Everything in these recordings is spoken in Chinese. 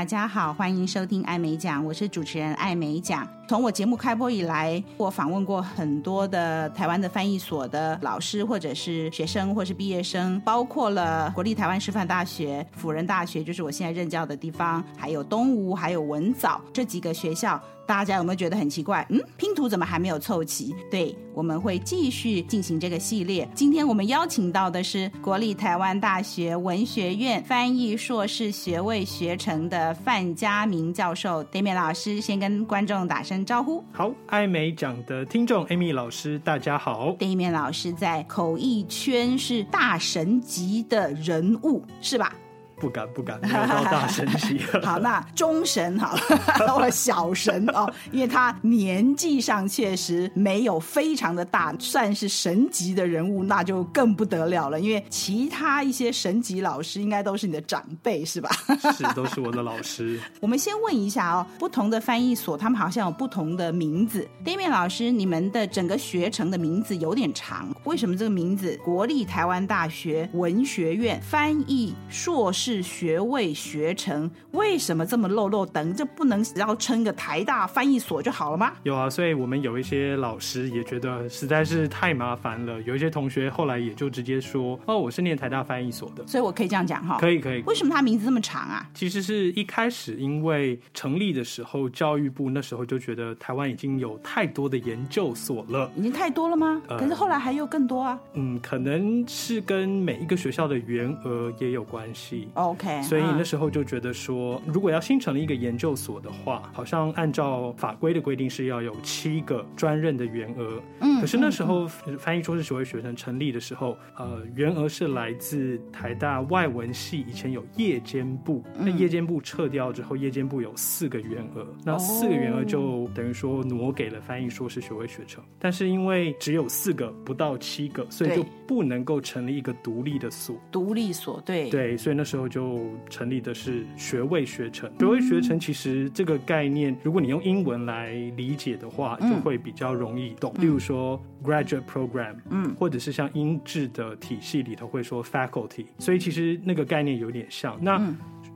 大家好，欢迎收听艾美奖，我是主持人艾美奖。从我节目开播以来，我访问过很多的台湾的翻译所的老师，或者是学生，或是毕业生，包括了国立台湾师范大学、辅仁大学，就是我现在任教的地方，还有东吴，还有文藻这几个学校。大家有没有觉得很奇怪？嗯，拼图怎么还没有凑齐？对，我们会继续进行这个系列。今天我们邀请到的是国立台湾大学文学院翻译硕士学位学程的范家明教授 d a m i 老师，先跟观众打声招呼。好，艾美奖的听众，Amy 老师，大家好。d a m i 老师在口译圈是大神级的人物，是吧？不敢不敢，没有到大神级。好，那中神好了，到了小神哦，因为他年纪上确实没有非常的大，算是神级的人物，那就更不得了了。因为其他一些神级老师应该都是你的长辈，是吧？是，都是我的老师。我们先问一下哦，不同的翻译所，他们好像有不同的名字。Damian 老师，你们的整个学程的名字有点长，为什么这个名字？国立台湾大学文学院翻译硕士。是学位学成，为什么这么漏漏等？这不能只要称个台大翻译所就好了吗？有啊，所以我们有一些老师也觉得实在是太麻烦了。有一些同学后来也就直接说：“哦，我是念台大翻译所的。”所以我可以这样讲哈？可以可以。为什么他名字这么长啊？其实是一开始因为成立的时候，教育部那时候就觉得台湾已经有太多的研究所了。已经太多了吗？呃，可是后来还有更多啊。嗯，可能是跟每一个学校的员额也有关系。OK，所以那时候就觉得说，如果要新成立一个研究所的话，好像按照法规的规定是要有七个专任的员额。嗯，可是那时候翻译硕士学位学程成立的时候，呃，员额是来自台大外文系，以前有夜间部，那夜间部撤掉之后，夜间部有四个员额，那四个员额就等于说挪给了翻译硕士学位学程。但是因为只有四个，不到七个，所以就不能够成立一个独立的所。独立所，对。对，所以那时候就。成立的是学位学程，学位学程其实这个概念，如果你用英文来理解的话，就会比较容易懂。例如说 graduate program，嗯，或者是像英制的体系里头会说 faculty，所以其实那个概念有点像。那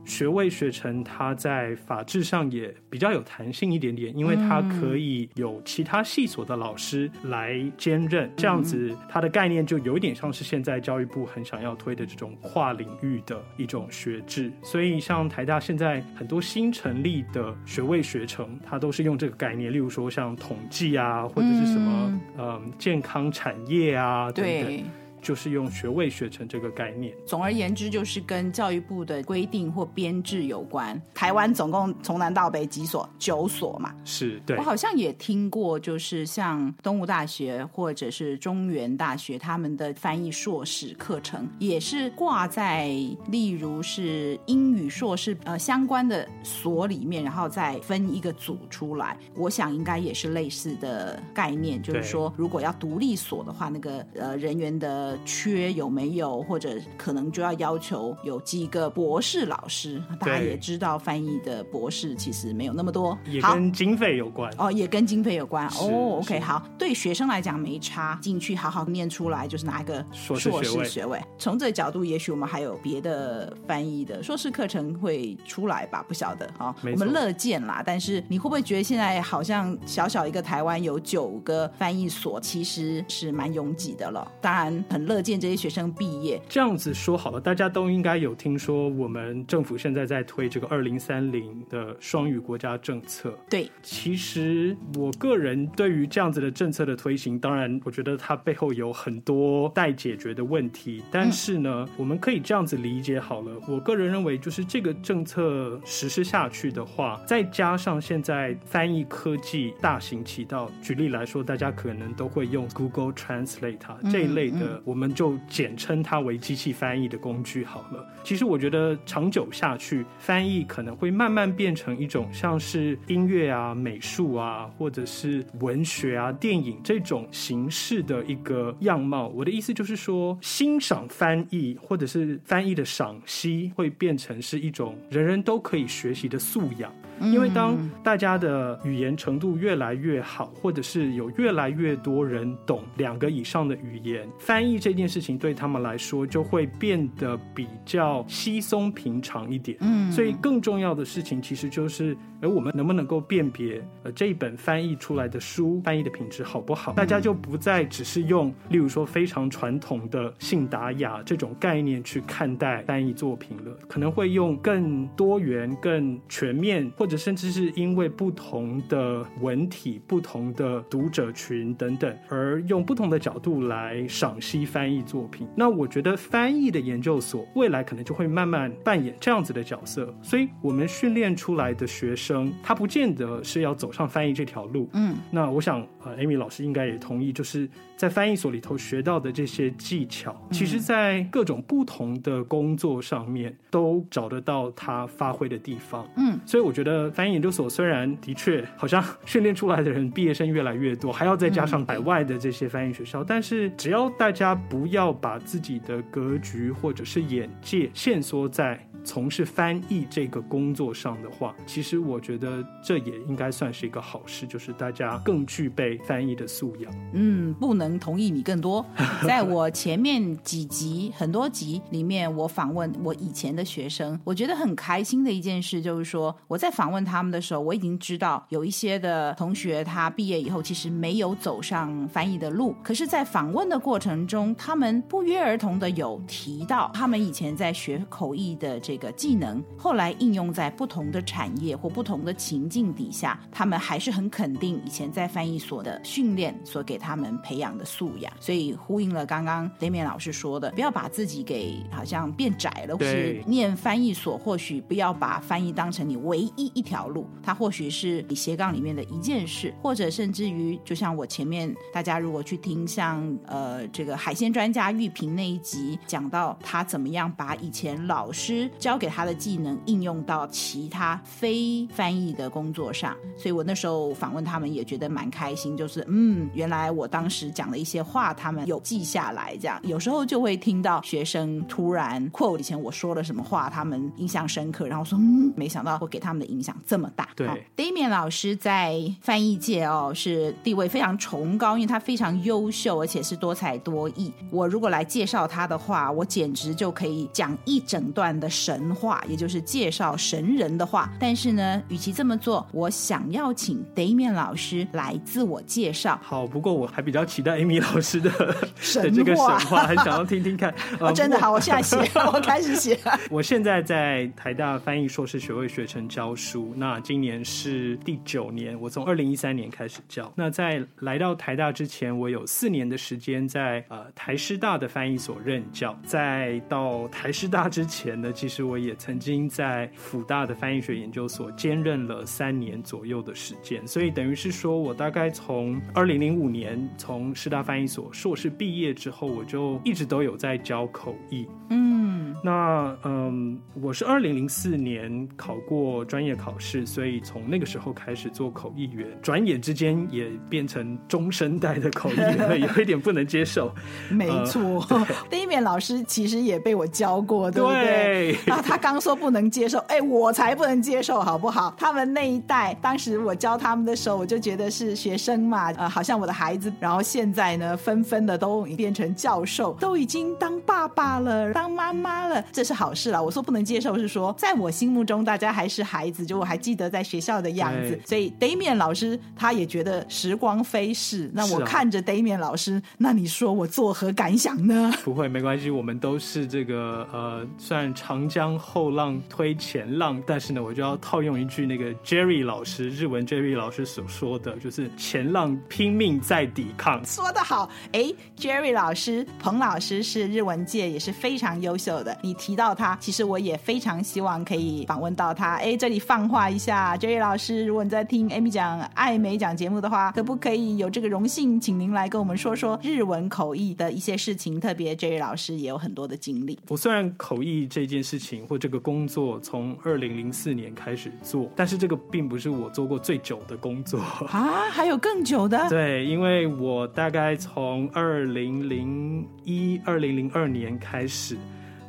学位学程，它在法制上也比较有弹性一点点，因为它可以有其他系所的老师来兼任，这样子它的概念就有点像是现在教育部很想要推的这种跨领域的一种学制。所以像台大现在很多新成立的学位学程，它都是用这个概念，例如说像统计啊，或者是什么嗯健康产业啊等等。就是用学位学成这个概念。总而言之，就是跟教育部的规定或编制有关。台湾总共从南到北几所？九所嘛。是，对。我好像也听过，就是像东吴大学或者是中原大学，他们的翻译硕士课程也是挂在，例如是英语硕士呃相关的所里面，然后再分一个组出来。我想应该也是类似的概念，就是说，如果要独立所的话，那个呃人员的。缺有没有，或者可能就要要求有几个博士老师。大家也知道，翻译的博士其实没有那么多，也跟经费有关哦，也跟经费有关哦。OK，好，对学生来讲没差，进去好好念出来就是拿一个硕士学位。从这个角度，也许我们还有别的翻译的硕士课程会出来吧？不晓得啊，我们乐见啦。但是你会不会觉得现在好像小小一个台湾有九个翻译所，其实是蛮拥挤的了？当然很。乐见这些学生毕业，这样子说好了，大家都应该有听说，我们政府现在在推这个二零三零的双语国家政策。对，其实我个人对于这样子的政策的推行，当然我觉得它背后有很多待解决的问题。但是呢，嗯、我们可以这样子理解好了，我个人认为，就是这个政策实施下去的话，再加上现在翻译科技大行其道，举例来说，大家可能都会用 Google Translate 这一类的。我们就简称它为机器翻译的工具好了。其实我觉得长久下去，翻译可能会慢慢变成一种像是音乐啊、美术啊，或者是文学啊、电影这种形式的一个样貌。我的意思就是说，欣赏翻译或者是翻译的赏析，会变成是一种人人都可以学习的素养。因为当大家的语言程度越来越好，或者是有越来越多人懂两个以上的语言，翻译这件事情对他们来说就会变得比较稀松平常一点。嗯，所以更重要的事情其实就是，而我们能不能够辨别呃这一本翻译出来的书翻译的品质好不好？大家就不再只是用，例如说非常传统的信达雅这种概念去看待翻译作品了，可能会用更多元、更全面，或者甚至是因为不同的文体、不同的读者群等等，而用不同的角度来赏析翻译作品。那我觉得翻译的研究所未来可能就会慢慢扮演这样子的角色。所以，我们训练出来的学生，他不见得是要走上翻译这条路。嗯，那我想，呃，Amy 老师应该也同意，就是在翻译所里头学到的这些技巧，其实在各种不同的工作上面都找得到他发挥的地方。嗯，所以我觉得翻译研究所虽然的确好像 训练出来的人毕业生越来越多，还要再加上海外的这些翻译学校，但是只要大家不要把自己的格局或者是眼界限缩在从事翻译这个工作上的话，其实我觉得这也应该算是一个好事，就是大家更具备翻译的素养。嗯，不能同意你更多。在我前面几集很多集里面，我访问我以前的学生，我觉得很开心的一件事就是说，我在访问他们的时候，我已经知道有一些的同学他毕业以后其实没有走上翻译的路，可是，在访问的过程中，他们不约而同的有提到他们以前在学口译的这个。技能后来应用在不同的产业或不同的情境底下，他们还是很肯定以前在翻译所的训练所给他们培养的素养。所以呼应了刚刚 Damian 老师说的，不要把自己给好像变窄了，或是念翻译所，或许不要把翻译当成你唯一一条路，它或许是你斜杠里面的一件事，或者甚至于就像我前面大家如果去听像呃这个海鲜专家玉萍那一集讲到他怎么样把以前老师。教给他的技能应用到其他非翻译的工作上，所以我那时候访问他们也觉得蛮开心，就是嗯，原来我当时讲的一些话，他们有记下来。这样有时候就会听到学生突然 quote 以前我说了什么话，他们印象深刻，然后说嗯，没想到会给他们的影响这么大。对，Damian 老师在翻译界哦是地位非常崇高，因为他非常优秀，而且是多才多艺。我如果来介绍他的话，我简直就可以讲一整段的神。神话，也就是介绍神人的话。但是呢，与其这么做，我想要请 Damian 老师来自我介绍。好，不过我还比较期待 Amy 老师的神 的这个神话，很想要听听看。呃、真的好，我现在写，我开始写。我现在在台大翻译硕士学位学程教书，那今年是第九年。我从二零一三年开始教。那在来到台大之前，我有四年的时间在呃台师大的翻译所任教。在到台师大之前呢，其实。我也曾经在辅大的翻译学研究所兼任了三年左右的时间，所以等于是说我大概从二零零五年从师大翻译所硕士毕业之后，我就一直都有在教口译。嗯，那嗯，我是二零零四年考过专业考试，所以从那个时候开始做口译员，转眼之间也变成中生代的口译员，有一点不能接受。没错，呃，Damian 老师其实也被我教过，对不对？对他刚说不能接受，哎，我才不能接受，好不好？他们那一代，当时我教他们的时候，我就觉得是学生嘛，呃，好像我的孩子。然后现在呢，纷纷的都变成教授，都已经当爸爸了，当妈妈了，这是好事了。我说不能接受，是说在我心目中，大家还是孩子，就我还记得在学校的样子。所以 Damian 老师他也觉得时光飞逝。那我看着 Damian 老师，那你说我作何感想呢？不会，没关系，我们都是这个呃，算长江。后浪推前浪，但是呢，我就要套用一句那个 Jerry 老师日文 Jerry 老师所说的，就是前浪拼命在抵抗。说得好，哎，Jerry 老师，彭老师是日文界也是非常优秀的。你提到他，其实我也非常希望可以访问到他。哎，这里放话一下，Jerry 老师，如果你在听 Amy 讲爱美讲节目的话，可不可以有这个荣幸，请您来跟我们说说日文口译的一些事情？特别 Jerry 老师也有很多的经历。我虽然口译这件事情。或这个工作从二零零四年开始做，但是这个并不是我做过最久的工作啊，还有更久的。对，因为我大概从二零零一、二零零二年开始。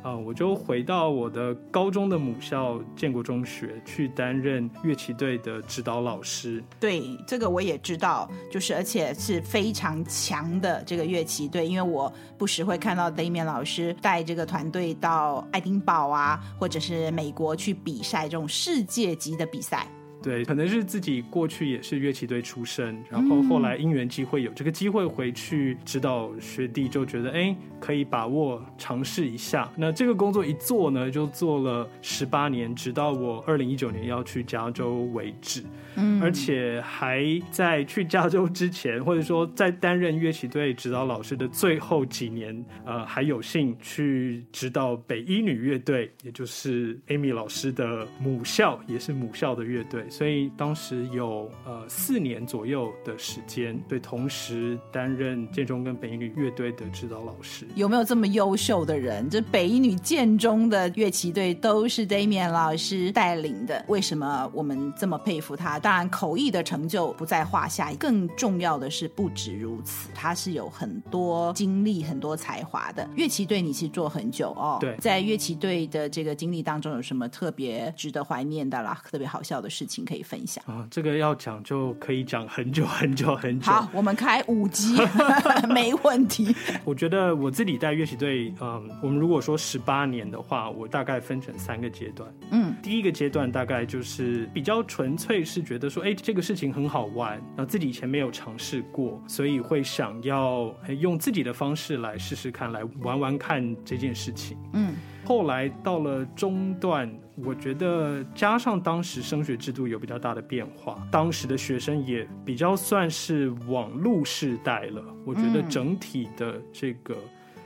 啊，我就回到我的高中的母校建国中学去担任乐器队的指导老师。对，这个我也知道，就是而且是非常强的这个乐器队，因为我不时会看到 Damian 老师带这个团队到爱丁堡啊，或者是美国去比赛这种世界级的比赛。对，可能是自己过去也是乐器队出身，然后后来因缘机会有这个机会回去指导学弟，就觉得哎，可以把握尝试一下。那这个工作一做呢，就做了十八年，直到我二零一九年要去加州为止。嗯，而且还在去加州之前，或者说在担任乐器队指导老师的最后几年，呃，还有幸去指导北一女乐队，也就是 Amy 老师的母校，也是母校的乐队。所以当时有呃四年左右的时间，对，同时担任建中跟北一女乐队的指导老师。有没有这么优秀的人？这北一女、建中的乐器队都是 Damian 老师带领的。为什么我们这么佩服他？当然口译的成就不在话下，更重要的是不止如此，他是有很多经历、很多才华的。乐器队你是做很久哦，对，在乐器队的这个经历当中，有什么特别值得怀念的啦？特别好笑的事情？可以分享啊，这个要讲就可以讲很久很久很久。好，我们开五集 没问题。我觉得我自己带乐旗队，嗯，我们如果说十八年的话，我大概分成三个阶段。嗯，第一个阶段大概就是比较纯粹，是觉得说，哎，这个事情很好玩，然后自己以前没有尝试过，所以会想要用自己的方式来试试看，来玩玩看这件事情。嗯。后来到了中段，我觉得加上当时升学制度有比较大的变化，当时的学生也比较算是网络世代了。我觉得整体的这个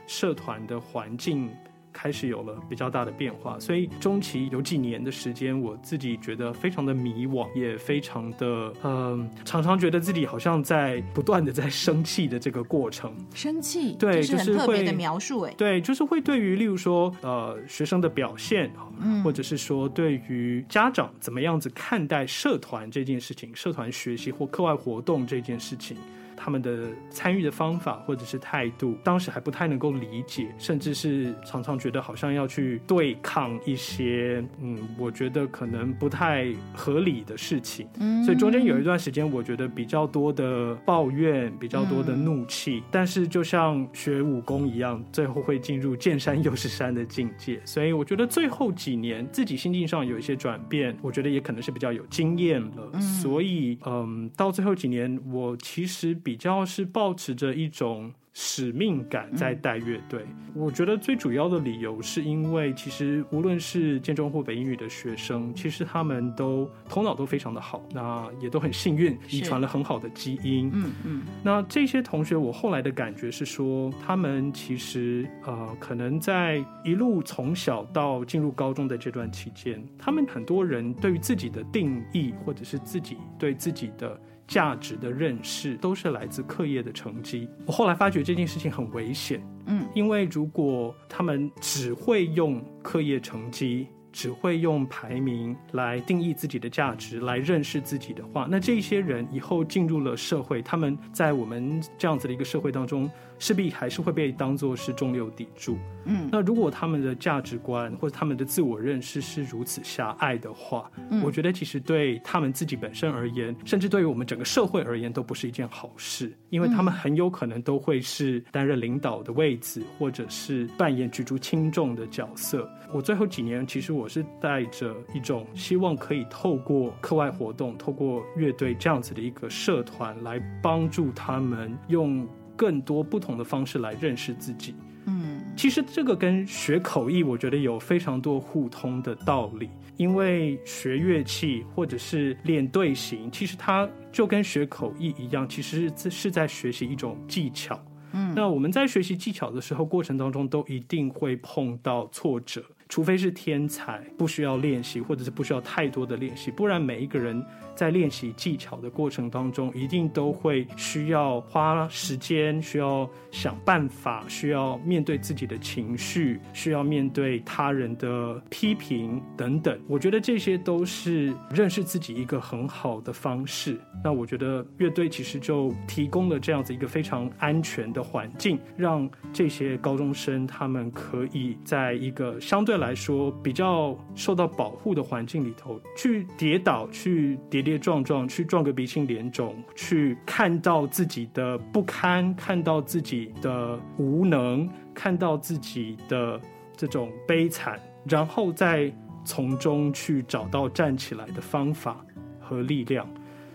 社团的环境。开始有了比较大的变化，所以中期有几年的时间，我自己觉得非常的迷惘，也非常的嗯、呃，常常觉得自己好像在不断的在生气的这个过程。生气，对，就是很特别的描述，哎，对，就是会对于例如说呃学生的表现，嗯，或者是说对于家长怎么样子看待社团这件事情，社团学习或课外活动这件事情。他们的参与的方法或者是态度，当时还不太能够理解，甚至是常常觉得好像要去对抗一些，嗯，我觉得可能不太合理的事情。嗯，所以中间有一段时间，我觉得比较多的抱怨，比较多的怒气。嗯，但是就像学武功一样，最后会进入见山又是山的境界。所以我觉得最后几年自己心境上有一些转变，我觉得也可能是比较有经验了。嗯，所以嗯，到最后几年，我其实比。比较是保持着一种使命感在带乐队。我觉得最主要的理由是因为，其实无论是建中或北英语的学生，其实他们都头脑都非常的好，那也都很幸运，遗传了很好的基因。嗯嗯。那这些同学，我后来的感觉是说，他们其实呃，可能在一路从小到进入高中的这段期间，他们很多人对于自己的定义，或者是自己对自己的。价值的认识都是来自课业的成绩。我后来发觉这件事情很危险，嗯，因为如果他们只会用课业成绩，只会用排名来定义自己的价值，来认识自己的话，那这些人以后进入了社会，他们在我们这样子的一个社会当中。势必还是会被当作是中流砥柱。嗯，那如果他们的价值观或者他们的自我认识是如此狭隘的话，嗯，我觉得其实对他们自己本身而言，甚至对于我们整个社会而言，都不是一件好事。因为他们很有可能都会是担任领导的位置，或者是扮演举足轻重的角色。我最后几年，其实我是带着一种希望，可以透过课外活动，透过乐队这样子的一个社团，来帮助他们用。更多不同的方式来认识自己。嗯，其实这个跟学口译，我觉得有非常多互通的道理。因为学乐器或者是练队形，其实它就跟学口译一样，其实是在学习一种技巧。嗯，那我们在学习技巧的时候，过程当中都一定会碰到挫折。除非是天才，不需要练习，或者是不需要太多的练习，不然每一个人在练习技巧的过程当中，一定都会需要花时间，需要想办法，需要面对自己的情绪，需要面对他人的批评等等。我觉得这些都是认识自己一个很好的方式。那我觉得乐队其实就提供了这样子一个非常安全的环境，让这些高中生他们可以在一个相对来说比较受到保护的环境里头去跌倒，去跌跌撞撞，去撞个鼻青脸肿，去看到自己的不堪，看到自己的无能，看到自己的这种悲惨，然后再从中去找到站起来的方法和力量。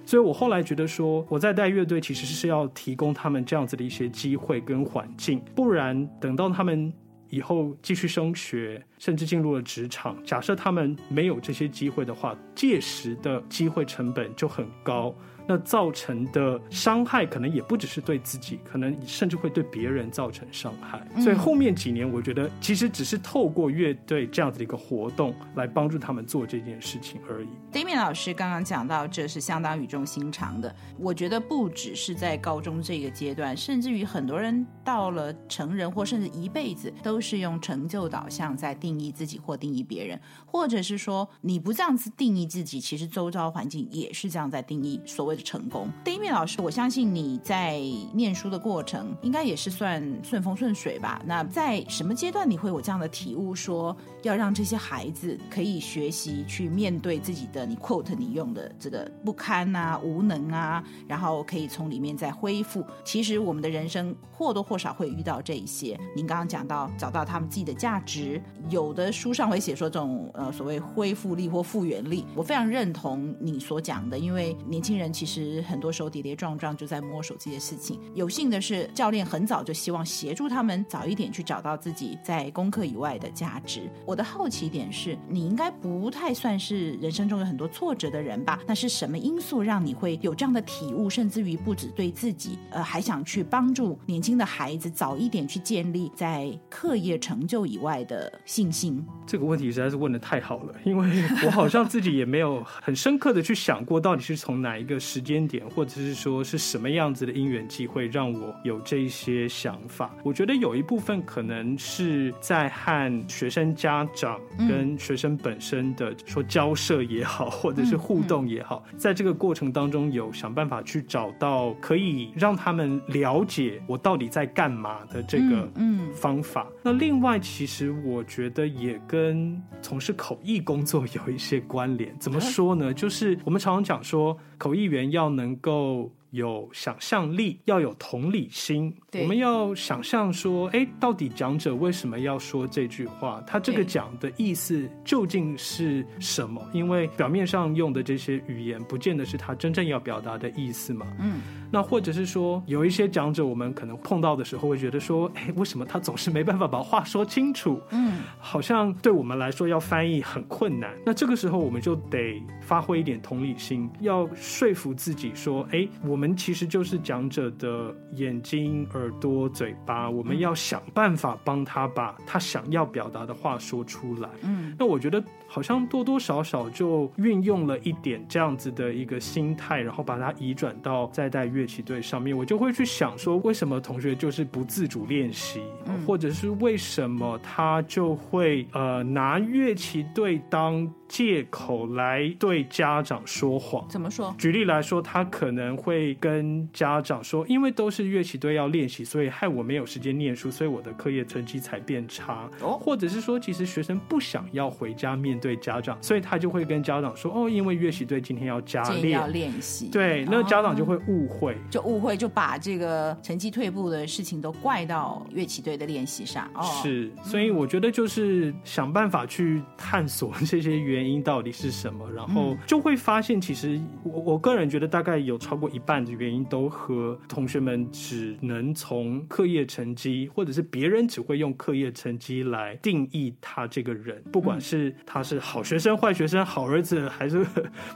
所以我后来觉得说，我在带乐队其实是要提供他们这样子的一些机会跟环境，不然等到他们以后继续升学，甚至进入了职场，假设他们没有这些机会的话，届时的机会成本就很高。那造成的伤害可能也不只是对自己，可能甚至会对别人造成伤害。所以后面几年，我觉得其实只是透过乐队这样子的一个活动来帮助他们做这件事情而已。Damian 老师刚刚讲到，这是相当语重心长的。我觉得不只是在高中这个阶段，甚至于很多人到了成人或甚至一辈子，都是用成就导向在定义自己或定义别人，或者是说你不这样子定义自己，其实周遭环境也是这样在定义所谓。成功 d a m i 老师，我相信你在念书的过程应该也是算顺风顺水吧？那在什么阶段你会有这样的体悟，说要让这些孩子可以学习去面对自己的，你 quote 你用的这个不堪啊、无能啊，然后可以从里面再恢复。其实我们的人生或多或少会遇到这一些。您刚刚讲到找到他们自己的价值，有的书上会写说这种呃所谓恢复力或复原力，我非常认同你所讲的，因为年轻人其实。其实很多时候跌跌撞撞就在摸索这些事情。有幸的是，教练很早就希望协助他们早一点去找到自己在功课以外的价值。我的好奇点是，你应该不太算是人生中有很多挫折的人吧？那是什么因素让你会有这样的体悟，甚至于不止对自己，呃，还想去帮助年轻的孩子早一点去建立在课业成就以外的信心？这个问题实在是问得太好了，因为我好像自己也没有很深刻的去想过，到底是从哪一个时间点，或者是说是什么样子的因缘际会，让我有这些想法。我觉得有一部分可能是在和学生家长跟学生本身的说交涉也好，或者是互动也好，在这个过程当中有想办法去找到可以让他们了解我到底在干嘛的这个嗯方法。那另外，其实我觉得也跟从事口译工作有一些关联。怎么说呢？就是我们常常讲说。口译员要能够有想象力，要有同理心。我们要想象说，哎，到底讲者为什么要说这句话？他这个讲的意思究竟是什么？因为表面上用的这些语言，不见得是他真正要表达的意思嘛。嗯。那或者是说，有一些讲者，我们可能碰到的时候会觉得说，哎，为什么他总是没办法把话说清楚？嗯，好像对我们来说要翻译很困难。那这个时候，我们就得发挥一点同理心，要说服自己说，哎，我们其实就是讲者的眼睛、耳朵、嘴巴，我们要想办法帮他把他想要表达的话说出来。嗯，那我觉得。好像多多少少就运用了一点这样子的一个心态，然后把它移转到在带乐器队上面。我就会去想说，为什么同学就是不自主练习，或者是为什么他就会呃拿乐器队当借口来对家长说谎？怎么说？举例来说，他可能会跟家长说，因为都是乐器队要练习，所以害我没有时间念书，所以我的课业成绩才变差。哦，或者是说，其实学生不想要回家面。对家长，所以他就会跟家长说：“哦，因为乐习队今天要加练，要练习。”对，那家长就会误会，哦、就误会，就把这个成绩退步的事情都怪到乐器队的练习上。哦，是，所以我觉得就是想办法去探索这些原因到底是什么，然后就会发现，其实我我个人觉得大概有超过一半的原因都和同学们只能从课业成绩，或者是别人只会用课业成绩来定义他这个人，不管是他。是好学生、坏学生、好儿子还是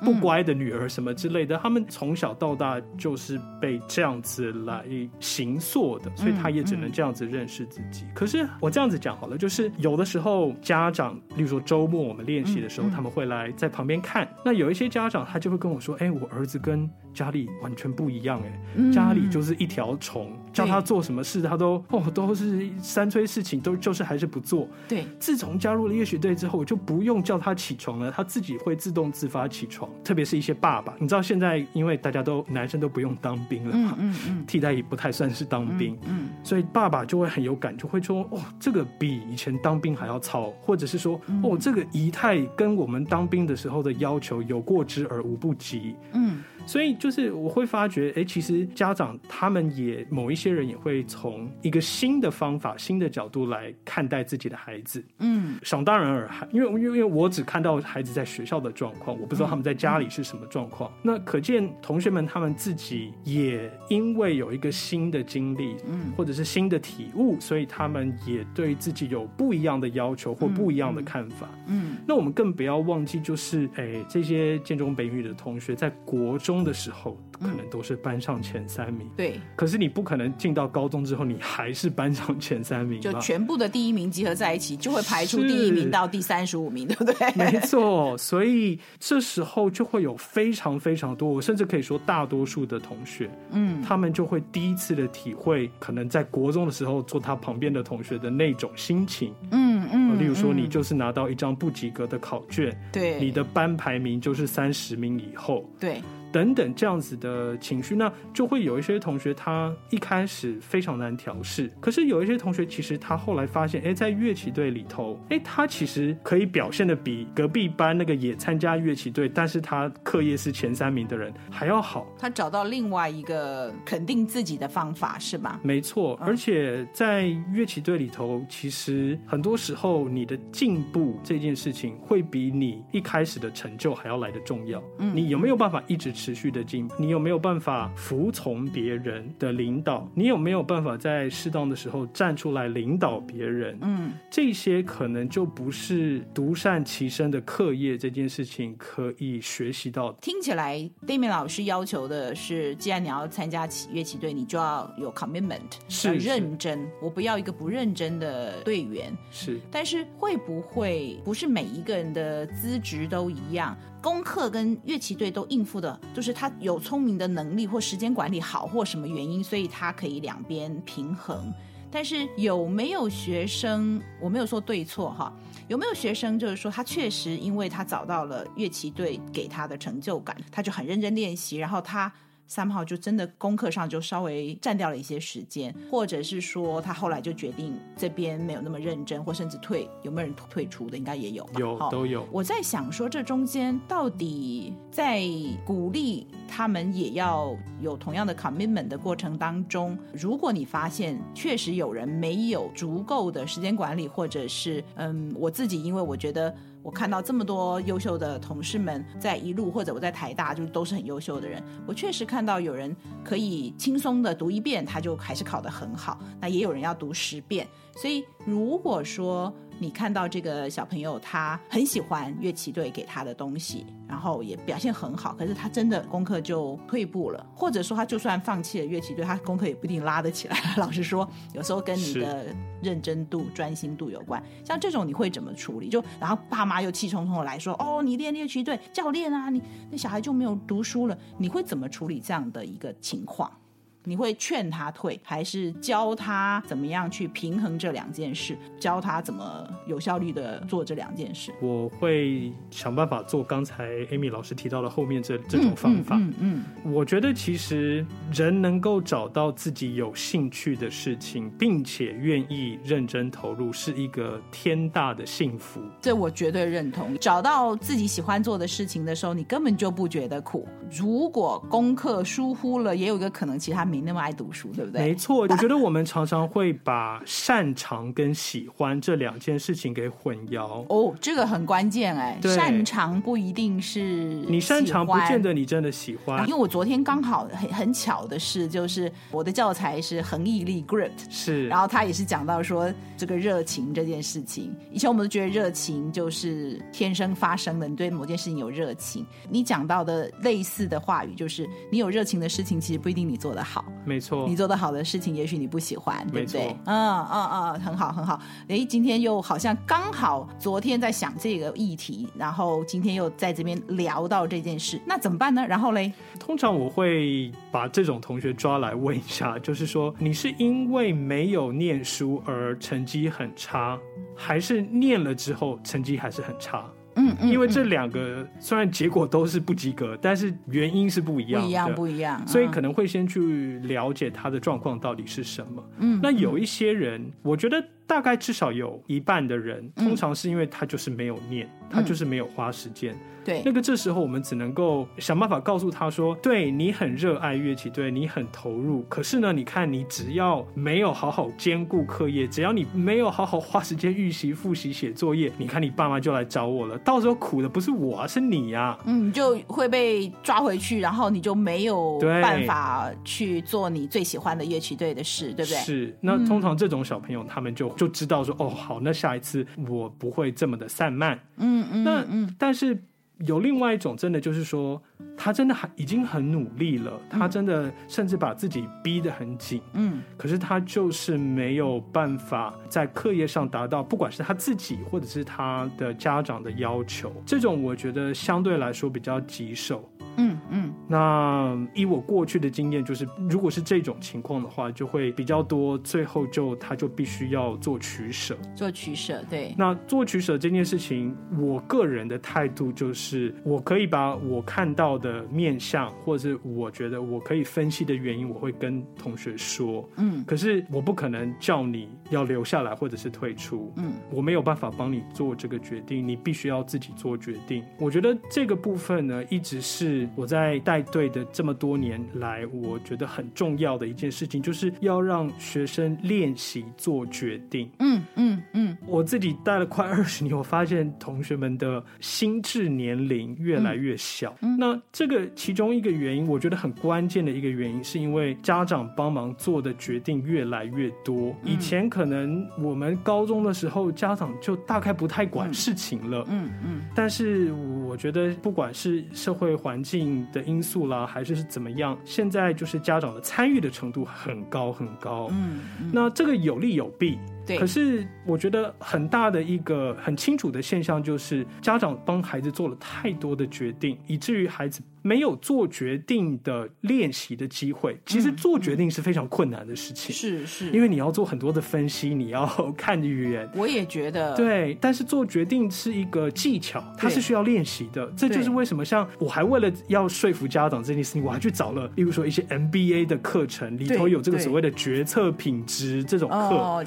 不乖的女儿什么之类的，他们从小到大就是被这样子来形塑的，所以他也只能这样子认识自己。可是我这样子讲好了，就是有的时候家长，例如说周末我们练习的时候，他们会来在旁边看。那有一些家长他就会跟我说：“哎，我儿子跟家里完全不一样，哎，家里就是一条虫，叫他做什么事，他都哦都是三催四请，都就是还是不做。”对，自从加入了乐学队之后，我就不用叫他起床了，他自己会自动自发起床。特别是一些爸爸，你知道现在因为大家都男生都不用当兵了嘛，嗯嗯，替代也不太算是当兵，嗯，所以爸爸就会很有感，就会说：“哦，这个比以前当兵还要操，或者是说，哦，这个仪态跟我们当兵的时候的要求有过之而无不及。”嗯。所以就是我会发觉，哎，其实家长他们也某一些人也会从一个新的方法、新的角度来看待自己的孩子。嗯，想当然耳，因为因为因为我只看到孩子在学校的状况，我不知道他们在家里是什么状况。嗯，那可见同学们他们自己也因为有一个新的经历，嗯，或者是新的体悟，所以他们也对自己有不一样的要求或不一样的看法。嗯，嗯，那我们更不要忘记，就是哎，这些建中北语的同学在国中。的时候可能都是班上前三名，对。可是你不可能进到高中之后，你还是班上前三名，就全部的第一名集合在一起，就会排出第一名到第三十五名，对不对？没错。所以这时候就会有非常非常多，我甚至可以说大多数的同学，嗯，他们就会第一次的体会，可能在国中的时候坐他旁边的同学的那种心情，嗯嗯。例如说，你就是拿到一张不及格的考卷，对，你的班排名就是三十名以后，对。等等这样子的情绪，那就会有一些同学他一开始非常难调试，可是有一些同学其实他后来发现，哎，在乐器队里头，哎，他其实可以表现的比隔壁班那个也参加乐器队，但是他课业是前三名的人还要好。他找到另外一个肯定自己的方法，是吧？没错，而且在乐器队里头，其实很多时候你的进步这件事情会比你一开始的成就还要来的重要。嗯，你有没有办法一直持续的进步，你有没有办法服从别人的领导？你有没有办法在适当的时候站出来领导别人？嗯，这些可能就不是独善其身的课业这件事情可以学习到的。听起来，Damian 老师要求的是，既然你要参加起乐器队，你就要有 commitment，是认真。我不要一个不认真的队员。是，但是会不会不是每一个人的资质都一样？功课跟乐器队都应付的，就是他有聪明的能力或时间管理好或什么原因，所以他可以两边平衡。但是有没有学生，我没有说对错哈，有没有学生就是说他确实因为他找到了乐器队给他的成就感，他就很认真练习，然后他。三号就真的功课上就稍微占掉了一些时间，或者是说他后来就决定这边没有那么认真，或甚至退，有没有人退出的？应该也有吧？有，都有。我在想说，这中间到底在鼓励他们也要有同样的 commitment 的过程当中，如果你发现确实有人没有足够的时间管理，或者是嗯，我自己因为我觉得。我看到这么多优秀的同事们在一路，或者我在台大，就都是很优秀的人。我确实看到有人可以轻松的读一遍，他就还是考得很好。那也有人要读十遍。所以如果说，你看到这个小朋友，他很喜欢乐器队给他的东西，然后也表现很好，可是他真的功课就退步了，或者说他就算放弃了乐器队，他功课也不一定拉得起来。老实说，有时候跟你的认真度、专心度有关。像这种你会怎么处理？就然后爸妈又气冲冲的来说：“哦，你练乐器队教练啊，你那小孩就没有读书了。”你会怎么处理这样的一个情况？你会劝他退，还是教他怎么样去平衡这两件事？教他怎么有效率的做这两件事？我会想办法做刚才 Amy 老师提到的后面这这种方法。嗯嗯，嗯，嗯，我觉得其实人能够找到自己有兴趣的事情，并且愿意认真投入，是一个天大的幸福。这我绝对认同。找到自己喜欢做的事情的时候，你根本就不觉得苦。如果功课疏忽了，也有一个可能，其他。明那么爱读书，对不对？没错，我觉得我们常常会把擅长跟喜欢这两件事情给混淆。哦，这个很关键哎，擅长不一定是你擅长，不见得你真的喜欢。因为我昨天刚好很很巧的是，就是我的教材是恒毅力 Grit，是，然后他也是讲到说这个热情这件事情。以前我们都觉得热情就是天生发生的，你对某件事情有热情。你讲到的类似的话语就是，你有热情的事情，其实不一定你做得好。没错，你做的好的事情，也许你不喜欢，对不对？嗯嗯嗯，很好很好。哎，今天又好像刚好昨天在想这个议题，然后今天又在这边聊到这件事，那怎么办呢？然后嘞，通常我会把这种同学抓来问一下，就是说，你是因为没有念书而成绩很差，还是念了之后成绩还是很差？嗯，嗯，因为这两个虽然结果都是不及格，但是原因是不一样的，不一样，不一样，嗯，所以可能会先去了解他的状况到底是什么。嗯，那有一些人，我觉得大概至少有一半的人，通常是因为他就是没有念，嗯，他就是没有花时间。对，那个这时候我们只能够想办法告诉他说：对，你很热爱乐器，对，你很投入。可是呢，你看你只要没有好好兼顾课业，只要你没有好好花时间预习、复习、写作业，你看你爸妈就来找我了。到时候苦的不是我，是你呀。嗯，你就会被抓回去，然后你就没有办法去做你最喜欢的乐器队的事，对不对？是。那通常这种小朋友，他们就就知道说：哦，好，那下一次我不会这么的散漫。嗯嗯。那嗯，但是。有另外一种，真的就是说，他真的还已经很努力了，他真的甚至把自己逼得很紧，嗯，可是他就是没有办法在课业上达到，不管是他自己或者是他的家长的要求，这种我觉得相对来说比较棘手。嗯嗯，那以我过去的经验，就是如果是这种情况的话，就会比较多，最后就他就必须要做取舍，做取舍，对。那做取舍这件事情，我个人的态度就是，我可以把我看到的面相，或者是我觉得我可以分析的原因，我会跟同学说，嗯。可是我不可能叫你要留下来或者是退出，嗯。我没有办法帮你做这个决定，你必须要自己做决定。我觉得这个部分呢，一直是。我在带队的这么多年来，我觉得很重要的一件事情，就是要让学生练习做决定。嗯嗯嗯，我自己带了快二十年，我发现同学们的心智年龄越来越小。嗯。那这个其中一个原因，我觉得很关键的一个原因，是因为家长帮忙做的决定越来越多。以前可能我们高中的时候，家长就大概不太管事情了。嗯嗯，但是我觉得，不管是社会环境，的因素啦，还是是怎么样？现在就是家长的参与的程度很高很高。嗯，嗯，那这个有利有弊。对。可是我觉得很大的一个很清楚的现象就是，家长帮孩子做了太多的决定，以至于孩子。没有做决定的练习的机会，其实做决定是非常困难的事情。是是，因为你要做很多的分析，你要看语言。我也觉得。对，但是做决定是一个技巧，它是需要练习的。这就是为什么，像我还为了要说服家长这件事情，我还去找了，例如说一些 MBA 的课程，里头有这个所谓的决策品质这种课。哦。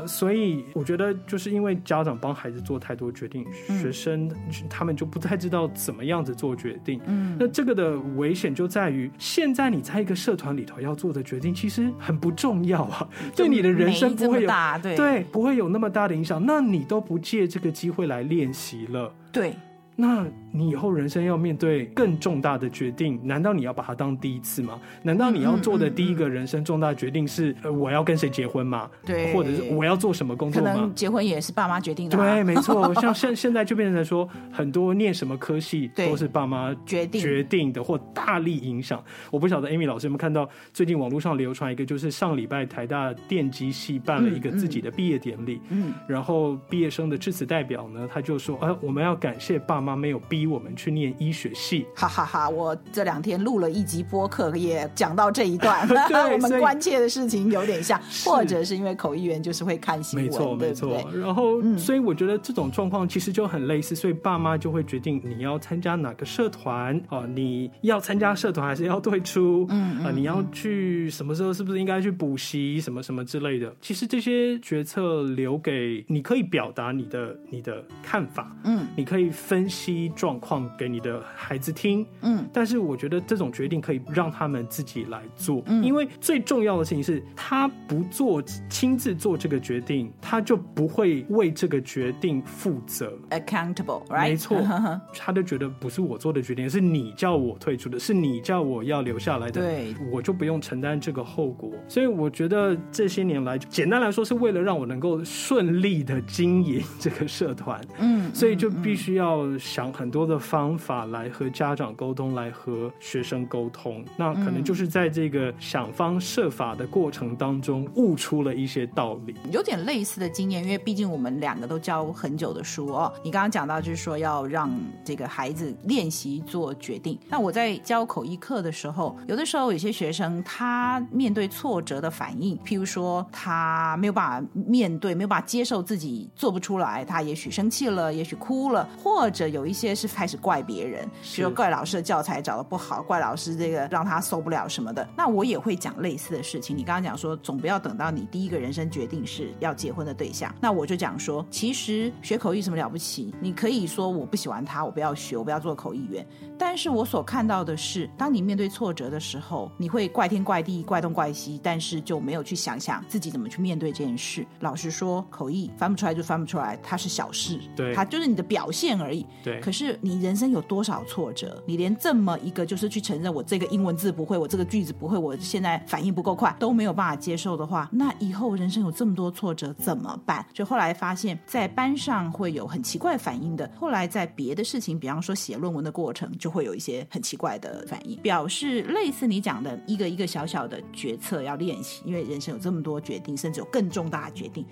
那所以我觉得，就是因为家长帮孩子做太多决定，嗯、学生他们就不太知道怎么样子做决定。嗯。那这个的危险就在于，现在你在一个社团里头要做的决定，其实很不重要啊，对你的人生不会有对，不会有那么大的影响。那你都不借这个机会来练习了，对。那你以后人生要面对更重大的决定，难道你要把它当第一次吗？难道你要做的第一个人生重大决定是呃我要跟谁结婚吗？对，或者是我要做什么工作吗？可能结婚也是爸妈决定的。对，没错。像现现在就变成说，很多念什么科系都是爸妈决定决定的，或大力影响。我不晓得 Amy 老师有没有看到最近网络上流传一个，就是上礼拜台大电机系办了一个自己的毕业典礼，嗯，然后毕业生的致辞代表呢，他就说，呃，我们要感谢爸妈没有逼我们。去念医学系，哈哈哈！我这两天录了一集播客，也讲到这一段，我们关切的事情有点像，或者是因为口译员就是会看新闻，没错没错。然后、嗯，所以我觉得这种状况其实就很类似，所以爸妈就会决定你要参加哪个社团啊？你要参加社团还是要退出？嗯啊，你要去什么时候？是不是应该去补习什么什么之类的？其实这些决策留给你，可以表达你的你的看法，嗯，你可以分析。析状况给你的孩子听。嗯，但是我觉得这种决定可以让他们自己来做，嗯，因为最重要的事情是他不做亲自做这个决定，他就不会为这个决定负责。Accountable，right? 没错，他就觉得不是我做的决定，是你叫我退出的，是你叫我要留下来的，对，我就不用承担这个后果。所以我觉得这些年来，简单来说，是为了让我能够顺利的经营这个社团，嗯，所以就必须要想很多的方法来和家长沟通，来和学生沟通。那可能就是在这个想方设法的过程当中，悟出了一些道理。有点类似的经验，因为毕竟我们两个都教很久的书哦。你刚刚讲到就是说要让这个孩子练习做决定。那我在教口译课的时候，有的时候有些学生他面对挫折的反应，譬如说他没有办法面对，没有办法接受自己做不出来，他也许生气了，也许哭了，或者有一些是开始怪别人，比如怪老师的教材找的不好，怪老师这个让他受不了什么的。那我也会讲类似的事情。你刚刚讲说，总不要等到你第一个人生决定是要结婚的对象，那我就讲说，其实学口译什么了不起？你可以说我不喜欢他，我不要学，我不要做口译员。但是我所看到的是，当你面对挫折的时候，你会怪天怪地、怪东怪西，但是就没有去想想自己怎么去面对这件事。老实说，口译翻不出来就翻不出来，它是小事，对，它就是你的表现而已。对。可是你人生有多少挫折？你连这么一个就是去承认我这个英文字不会，我这个句子不会，我现在反应不够快，都没有办法接受的话，那以后人生有这么多挫折怎么办？就后来发现，在班上会有很奇怪反应的，后来在别的事情，比方说写论文的过程，就会有一些很奇怪的反应，表示类似你讲的一个一个小小的决策要练习，因为人生有这么多决定，甚至有更重大的决定。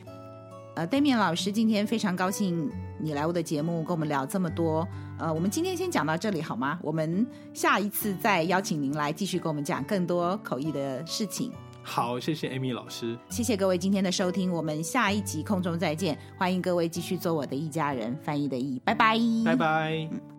呃，Damian 老师，今天非常高兴你来我的节目，跟我们聊这么多。呃，我们今天先讲到这里好吗？我们下一次再邀请您来继续跟我们讲更多口译的事情。好，谢谢 Amy 老师，谢谢各位今天的收听，我们下一集空中再见，欢迎各位继续做我的一家人，翻译的译，拜拜，拜拜。